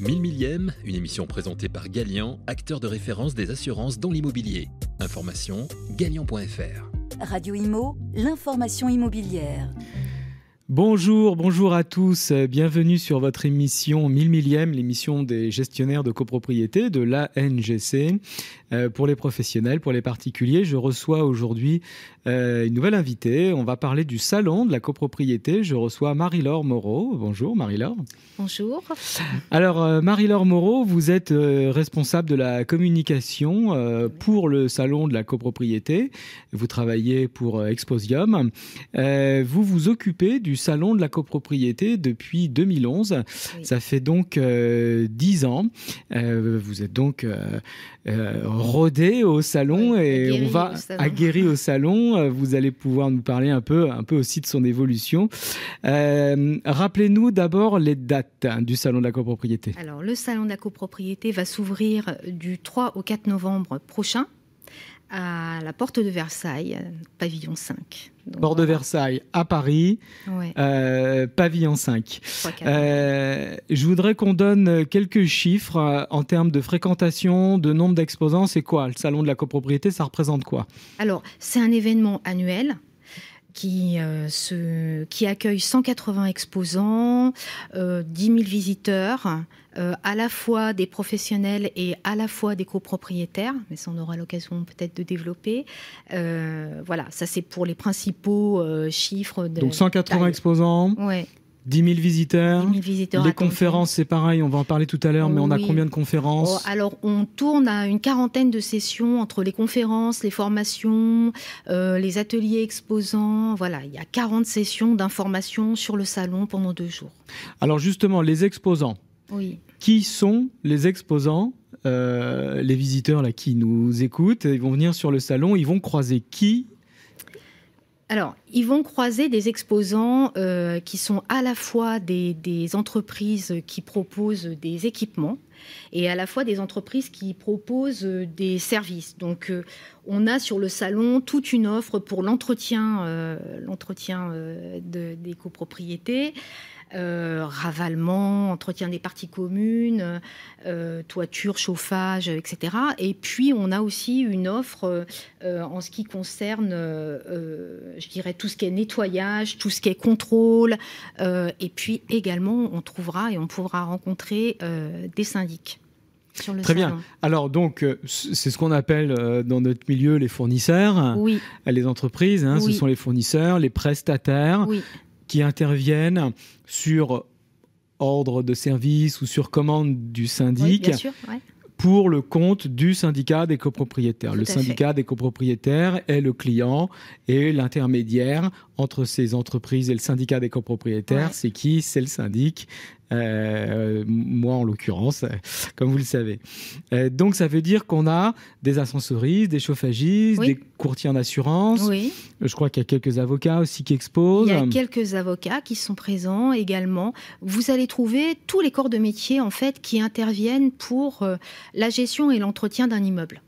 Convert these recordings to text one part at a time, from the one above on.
1000 millième, une émission présentée par Galian, acteur de référence des assurances dans l'immobilier. Information galian.fr. Radio Imo, l'information immobilière. Bonjour, bonjour à tous. Bienvenue sur votre émission 1000 millième, l'émission des gestionnaires de copropriété de l'ANGC. Euh, pour les professionnels, pour les particuliers, je reçois aujourd'hui euh, une nouvelle invitée. On va parler du salon de la copropriété. Je reçois Marie-Laure Moreau. Bonjour Marie-Laure. Bonjour. Alors euh, Marie-Laure Moreau, vous êtes responsable de la communication pour le salon de la copropriété. Vous travaillez pour Exposium. vous vous occupez du salon de la copropriété depuis 2011. Ça fait donc dix ans. vous êtes donc rodé au salon et on va aguerrir au salon. Euh, vous allez pouvoir nous parler un peu, un peu aussi de son évolution. Euh, rappelez-nous d'abord les dates du salon de la copropriété. Alors, le salon de la copropriété va s'ouvrir du 3 au 4 novembre prochain à la porte de Versailles, pavillon 5. porte de Versailles à Paris, euh, pavillon 5. Euh, je voudrais qu'on donne quelques chiffres euh, en termes de fréquentation, de nombre d'exposants. C'est quoi? Le salon de la copropriété Ça représente quoi? Alors, c'est un événement annuel qui, qui accueille 180 exposants, 10 000 visiteurs, euh, à la fois des professionnels et à la fois des copropriétaires, mais ça on aura l'occasion peut-être de développer. Euh, voilà, ça c'est pour les principaux euh, chiffres. De Donc 180 exposants. Ouais. 10 000 visiteurs. 10 000 visiteurs les conférences, c'est pareil, on va en parler tout à l'heure, mais on a combien de conférences oh, Alors, on tourne à une quarantaine de sessions entre les conférences, les formations, les ateliers exposants. Voilà, il y a 40 sessions d'information sur le salon pendant deux jours. Alors, justement, les exposants, oui. Qui sont les exposants? Euh, les visiteurs là qui nous écoutent, ils vont venir sur le salon, ils vont croiser qui alors, ils vont croiser des exposants euh, qui sont à la fois des, entreprises qui proposent des équipements et à la fois des entreprises qui proposent des services. Donc, euh, on a sur le salon toute une offre pour l'entretien, l'entretien des copropriétés. Euh, ravalement, entretien des parties communes, euh, toiture, chauffage, etc. Et puis on a aussi une offre euh, en ce qui concerne, je dirais, tout ce qui est nettoyage, tout ce qui est contrôle. et puis également, on trouvera et on pourra rencontrer des syndics. Sur le Très bien. Alors donc, c'est ce qu'on appelle dans notre milieu les fournisseurs, oui. les entreprises. Hein, Ce sont les fournisseurs, les prestataires. Oui qui interviennent sur ordre de service ou sur commande du syndic pour le compte du syndicat des copropriétaires. le syndicat des copropriétaires est le client et l'intermédiaire entre ces entreprises et le syndicat des copropriétaires, c'est qui? C'est le syndic. Euh, moi en l'occurrence, comme vous le savez. Euh, donc ça veut dire qu'on a des ascensoristes, des chauffagistes, des courtiers en assurance. Oui. Je crois qu'il y a quelques avocats aussi qui exposent. Il y a quelques avocats qui sont présents également. Vous allez trouver tous les corps de métier en fait qui interviennent pour euh, la gestion et l'entretien d'un immeuble.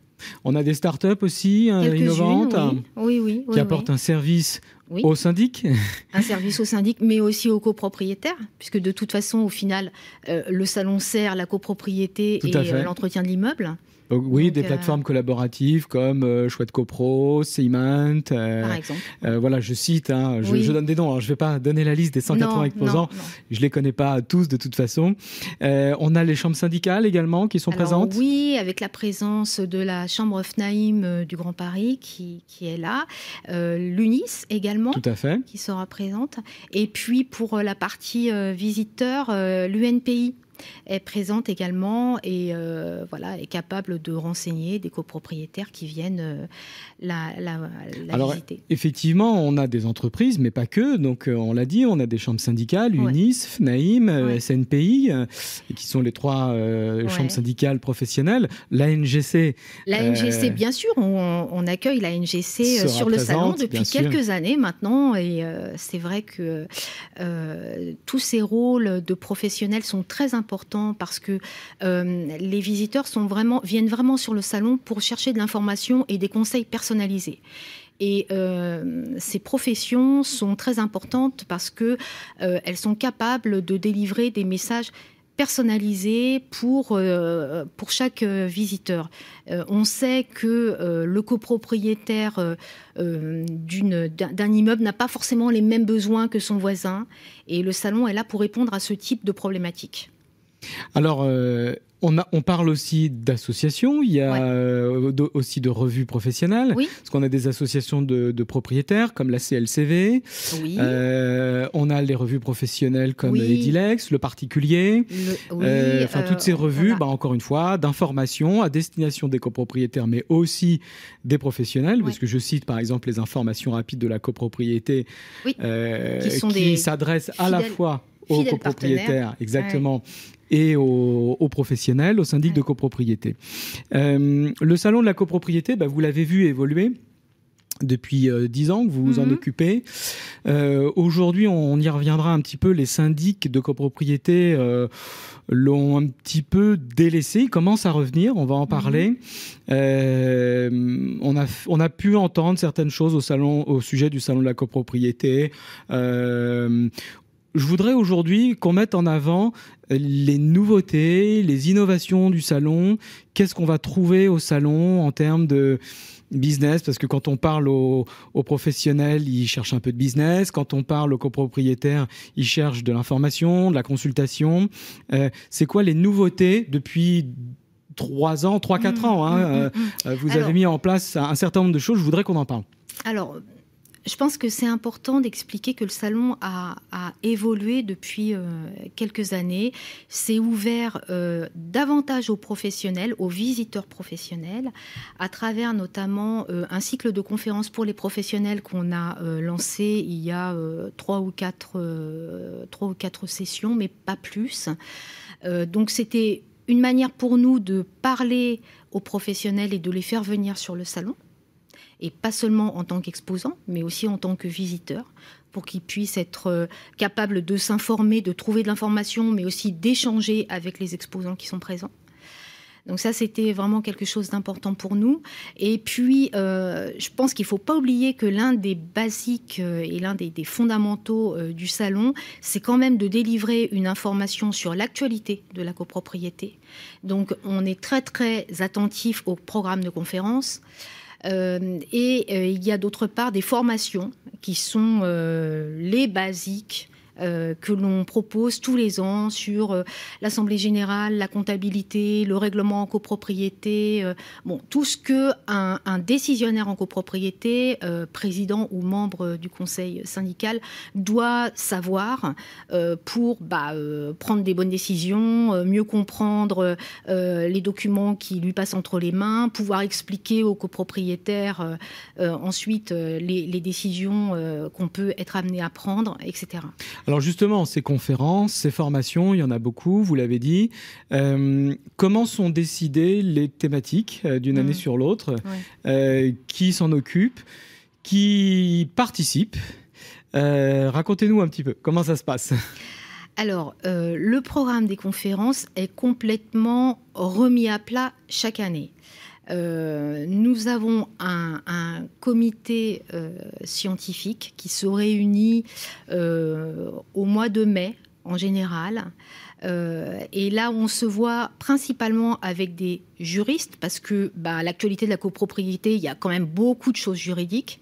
On a des startups aussi innovantes oui. Oui, qui apportent un service au syndic. Un service au syndic, mais aussi aux copropriétaires, puisque de toute façon, au final, euh, le salon sert la copropriété et euh, l'entretien de l'immeuble oui, des euh, plateformes collaboratives comme euh, Chouette CoPro, Cement. Euh, Par exemple. voilà, je cite, hein, je, donne des noms. Alors, je ne vais pas donner la liste des 180 exposants. Je ne les connais pas tous de toute façon. on a les chambres syndicales également qui sont présentes. Oui, avec la présence de la chambre FNAIM du Grand Paris qui, qui est là. L'UNIS également. Tout à fait. Qui sera présente. Et puis pour la partie visiteur, l'UNPI est présente également et euh, voilà est capable de renseigner des copropriétaires qui viennent euh, la, la, Alors, visiter. Effectivement, on a des entreprises, mais pas que. Donc, euh, on l'a dit, on a des chambres syndicales, UNIS, FNAIM, SNPI, qui sont les trois chambres syndicales professionnelles. L'ANGC. L'ANGC, bien sûr, on, accueille l'ANGC sur le salon depuis quelques années maintenant, et c'est vrai que tous ces rôles de professionnels sont très importants important parce que euh, les visiteurs viennent vraiment sur le salon pour chercher de l'information et des conseils personnalisés. Et euh, ces professions sont très importantes parce que euh, elles sont capables de délivrer des messages personnalisé pour, euh, pour chaque visiteur. On sait que le copropriétaire d'un immeuble n'a pas forcément les mêmes besoins que son voisin et le salon est là pour répondre à ce type de problématique. Alors, on, parle aussi d'associations, il y a euh, aussi de revues professionnelles, parce qu'on a des associations de, propriétaires comme la CLCV, euh, on a les revues professionnelles comme Edilex, le particulier, euh, enfin toutes ces revues, bah, encore une fois, d'information à destination des copropriétaires, mais aussi des professionnels, parce que je cite par exemple les informations rapides de la copropriété qui, s'adressent à la fois aux copropriétaires, exactement, et aux, professionnels, aux syndics de copropriété. Euh, le salon de la copropriété, bah, vous l'avez vu évoluer depuis euh, dix ans que vous vous en mhm. occupez. Euh, aujourd'hui, on, y reviendra un petit peu. Les syndics de copropriété l'ont un petit peu délaissé. Ils commencent à revenir. On va en mhm. parler. on a on a pu entendre certaines choses au salon au sujet du salon de la copropriété je voudrais aujourd'hui qu'on mette en avant les nouveautés, les innovations du salon. Qu'est-ce qu'on va trouver au salon en termes de business? Parce que quand on parle aux, professionnels, ils cherchent un peu de business. Quand on parle aux copropriétaires, ils cherchent de l'information, de la consultation. Euh, c'est quoi les nouveautés depuis trois ans, trois quatre mmh, ans hein, mmh, mmh, euh, Vous avez mis en place un certain nombre de choses. Je voudrais qu'on en parle. Alors, je pense que c'est important d'expliquer que le salon a, évolué depuis euh, quelques années. C'est ouvert euh, davantage aux professionnels, aux visiteurs professionnels, à travers notamment euh, un cycle de conférences pour les professionnels qu'on a lancé il y a trois ou quatre, trois ou quatre sessions, mais pas plus. donc c'était une manière pour nous de parler aux professionnels et de les faire venir sur le salon et pas seulement en tant qu'exposant, mais aussi en tant que visiteur, pour qu'ils puissent être euh, capables de s'informer, de trouver de l'information, mais aussi d'échanger avec les exposants qui sont présents. Donc ça, c'était vraiment quelque chose d'important pour nous. Et puis, euh, je pense qu'il ne faut pas oublier que l'un des basiques euh, et l'un des, fondamentaux du salon, c'est quand même de délivrer une information sur l'actualité de la copropriété. Donc, on est très, très attentif au programme de conférence. Euh, et euh, il y a d'autre part des formations qui sont euh, les basiques euh, que l'on propose tous les ans sur euh, l'Assemblée générale, la comptabilité, le règlement en copropriété, euh, tout ce que un, décisionnaire en copropriété, président ou membre du conseil syndical, doit savoir pour bah, prendre des bonnes décisions, mieux comprendre les documents qui lui passent entre les mains, pouvoir expliquer aux copropriétaires ensuite les décisions qu'on peut être amené à prendre, etc. Alors justement, ces conférences, ces formations, il y en a beaucoup, vous l'avez dit. Euh, comment sont décidées les thématiques euh, d'une année mmh. sur l'autre euh, Qui s'en occupe Qui participe Racontez-nous un petit peu, comment ça se passe? Alors, le programme des conférences est complètement remis à plat chaque année. Euh, nous avons un, comité euh, scientifique qui se réunit euh, au mois de mai en général. et là, on se voit principalement avec des juristes parce que bah, l'actualité de la copropriété, il y a quand même beaucoup de choses juridiques.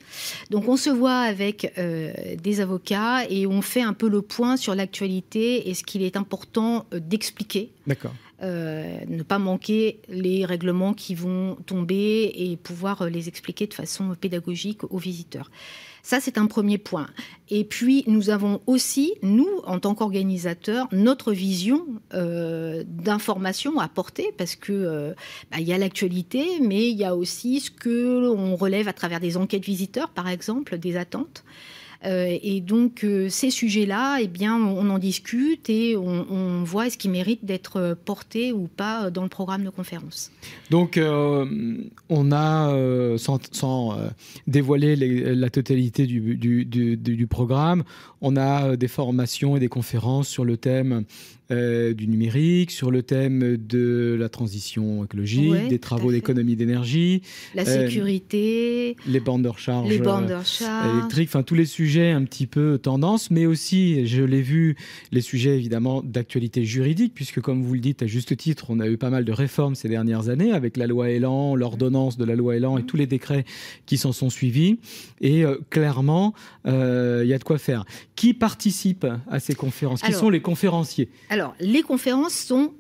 Donc, on se voit avec des avocats et on fait un peu le point sur l'actualité et ce qu'il est important d'expliquer. D'accord. Euh, ne pas manquer les règlements qui vont tomber et pouvoir euh, les expliquer de façon pédagogique aux visiteurs. Ça, c'est un premier point. Et puis, nous avons aussi, nous, en tant qu'organisateurs, notre vision euh, d'information à porter, parce que bah, y a l'actualité, mais il y a aussi ce que on relève à travers des enquêtes visiteurs, par exemple, des attentes. Euh, et donc euh, ces sujets-là, eh bien, on en discute et on, voit est-ce qu'ils méritent d'être portés ou pas dans le programme de conférence. Donc euh, on a, sans, dévoiler la totalité du, du, programme, on a des formations et des conférences sur le thème du numérique, sur le thème de la transition écologique, des travaux d'économie d'énergie, la sécurité, les bandes de recharge, les de recharge. électriques, enfin tous les sujets un petit peu tendance, mais aussi, je l'ai vu, les sujets évidemment d'actualité juridique, puisque comme vous le dites à juste titre, on a eu pas mal de réformes ces dernières années avec la loi Elan, l'ordonnance de la loi Elan et tous les décrets qui s'en sont suivis. Et euh, clairement, euh, il y a de quoi faire. Qui participe à ces conférences? Qui sont les conférenciers? Alors, les conférences sont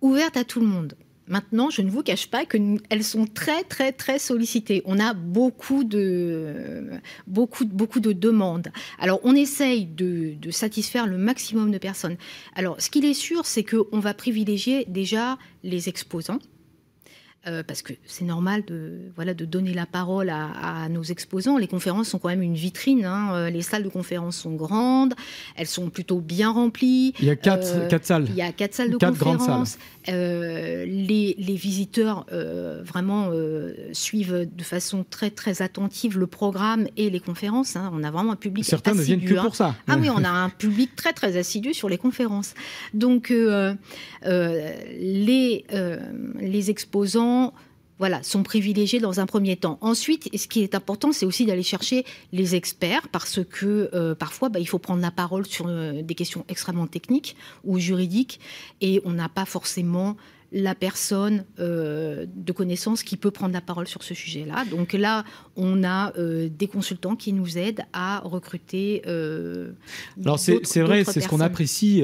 ouvertes à tout le monde. Maintenant, je ne vous cache pas qu'elles sont très, très, très sollicitées. On a beaucoup de, demandes. Alors, on essaye de, de satisfaire le maximum de personnes. Alors, ce qu'il est sûr, c'est qu'on va privilégier déjà les exposants euh, parce que c'est normal de, voilà, de donner la parole à, nos exposants. Les conférences sont quand même une vitrine. Hein. Euh, les salles de conférences sont grandes, elles sont plutôt bien remplies. Il y a quatre, euh, quatre salles. Il y a quatre salles de quatre conférences. les, les, visiteurs vraiment suivent de façon très très attentive le programme et les conférences. Hein. On a vraiment un public Certains ne viennent que pour ça. Ah oui, on a un public très très assidu sur les conférences. Donc les, les exposants voilà, sont privilégiés dans un premier temps. Ensuite, ce qui est important, c'est aussi d'aller chercher les experts, parce que euh, parfois, bah, il faut prendre la parole sur euh, des questions extrêmement techniques ou juridiques, et on n'a pas forcément la personne euh, de connaissance qui peut prendre la parole sur ce sujet-là. Donc là, on a euh, des consultants qui nous aident à recruter. Euh, Alors c'est vrai, c'est ce qu'on apprécie.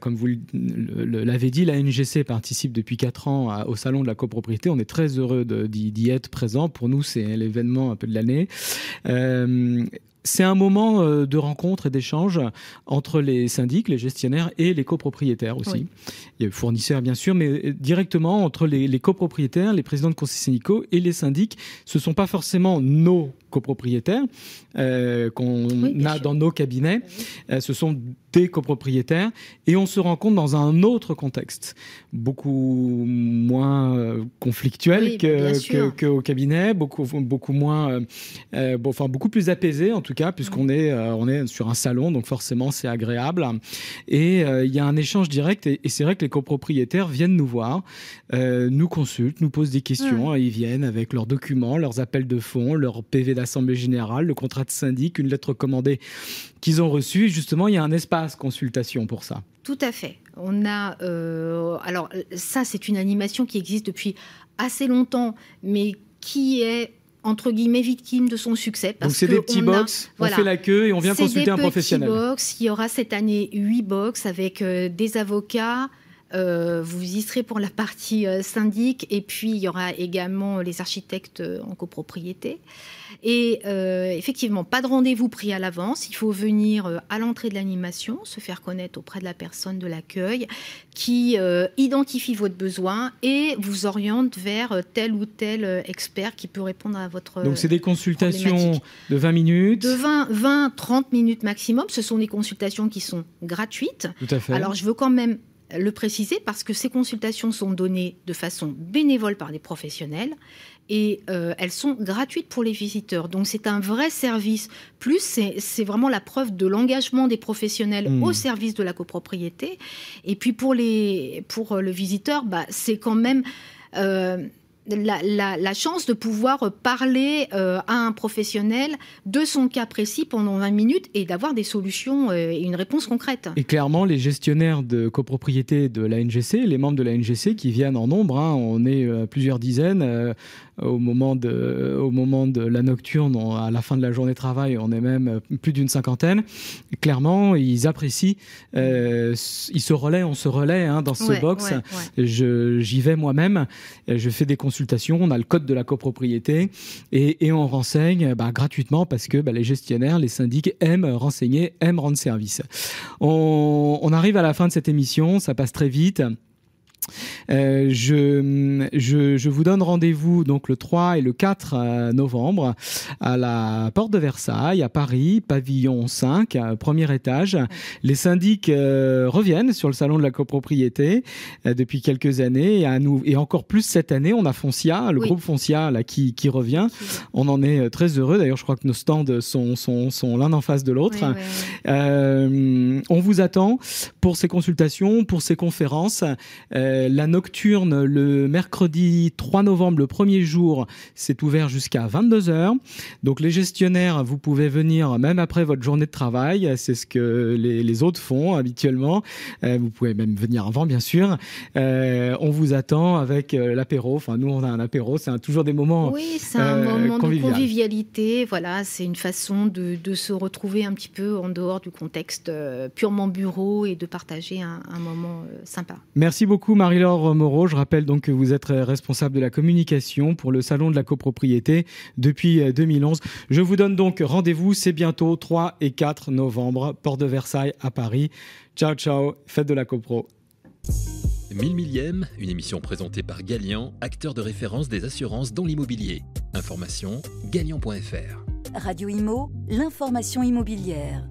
comme vous l'avez dit, la NGC participe depuis 4 ans au Salon de la copropriété. On est très heureux d'y être présent. Pour nous, c'est l'événement un peu de l'année c'est un moment euh, de rencontre et d'échange entre les syndics, les gestionnaires et les copropriétaires aussi. Il y a les fournisseurs bien sûr, mais euh, directement entre les, les copropriétaires, les présidents de conseils syndicaux et les syndics. Ce ne sont pas forcément nos copropriétaires euh, qu'on a dans nos cabinets. Euh, ce sont des copropriétaires et on se rencontre dans un autre contexte, beaucoup moins euh, conflictuel que, que, au cabinet, beaucoup, beaucoup moins, euh, bon, enfin beaucoup plus apaisé en tout cas, puisqu'on est, on est sur un salon, donc forcément c'est agréable. Et il y a un échange direct et, c'est vrai que les copropriétaires viennent nous voir, nous consultent, nous posent des questions, ils viennent avec leurs documents, leurs appels de fonds, leur PV d'assemblée générale, le contrat de syndic, une lettre commandée qu'ils ont reçue. Justement, il y a un espace consultation pour ça. Tout à fait. On a euh, alors ça, c'est une animation qui existe depuis assez longtemps, mais qui est entre guillemets victime de son succès. Donc c'est des petits box, on fait la queue et on vient consulter un professionnel. Box. Il y aura cette année huit box avec euh, des avocats, euh, vous y serez pour la partie euh, syndic et puis il y aura également les architectes euh, en copropriété. Et effectivement, pas de rendez-vous pris à l'avance. Il faut venir à l'entrée de l'animation, se faire connaître auprès de la personne de l'accueil qui identifie votre besoin et vous oriente vers tel ou tel expert qui peut répondre à votre Donc c'est des consultations de 20 minutes De 20, 20, 30 minutes maximum. Ce sont des consultations qui sont gratuites. Tout à fait. Alors je veux quand même le préciser parce que ces consultations sont données de façon bénévole par des professionnels et euh, elles sont gratuites pour les visiteurs. Donc c'est un vrai service. Plus, c'est vraiment la preuve de l'engagement des professionnels mmh. au service de la copropriété. Et puis pour, les, pour le visiteur, bah, c'est quand même... Euh, la, chance de pouvoir parler euh, à un professionnel de son cas précis pendant 20 minutes et d'avoir des solutions euh, et une réponse concrète. Et clairement, les gestionnaires de copropriété de la NGC, les membres de la NGC qui viennent en nombre, hein, on est euh, plusieurs dizaines, au moment de, au moment de la nocturne, à la fin de la journée de travail, on est même plus d'une cinquantaine. clairement, ils apprécient, euh, ils se relaient, on se relaie hein, dans ce box. J'y vais moi-même, je fais des on a le code de la copropriété et, on renseigne bah, gratuitement parce que bah, les gestionnaires, les syndics aiment renseigner, aiment rendre service. On arrive à la fin de cette émission, ça passe très vite. Euh, je, je, je, vous donne rendez-vous donc le 3 et le 4 euh, novembre à la porte de Versailles, à Paris, pavillon 5, premier étage. Les syndics reviennent sur le salon de la copropriété depuis quelques années et, à nous, et encore plus cette année, on a Foncia, le groupe Foncia là, qui, qui revient. On en est très heureux. D'ailleurs, je crois que nos stands sont, sont, sont l'un en face de l'autre. on vous attend pour ces consultations, pour ces conférences. Euh, nocturne, le mercredi 3 novembre, le premier jour, c'est ouvert jusqu'à 22h. Donc les gestionnaires, vous pouvez venir même après votre journée de travail. C'est ce que les, autres font habituellement. Euh, vous pouvez même venir avant, bien sûr. Euh, on vous attend avec l'apéro. Enfin, nous, on a un apéro. C'est toujours des moments. Oui, c'est un moment de convivialité. Voilà, c'est une façon de, de, se retrouver un petit peu en dehors du contexte purement bureau et de partager un, moment euh, sympa. Merci beaucoup Marie-Laure Moreau. Je rappelle donc que vous êtes responsable de la communication pour le Salon de la copropriété depuis 2011. Euh, Je vous donne donc rendez-vous, c'est bientôt 3 et 4 novembre, Porte de Versailles à Paris. Ciao ciao, fête de la copro. 1000 millième, une émission présentée par Galian, acteur de référence des assurances dans l'immobilier. Information galian.fr. Radio Imo, l'information immobilière.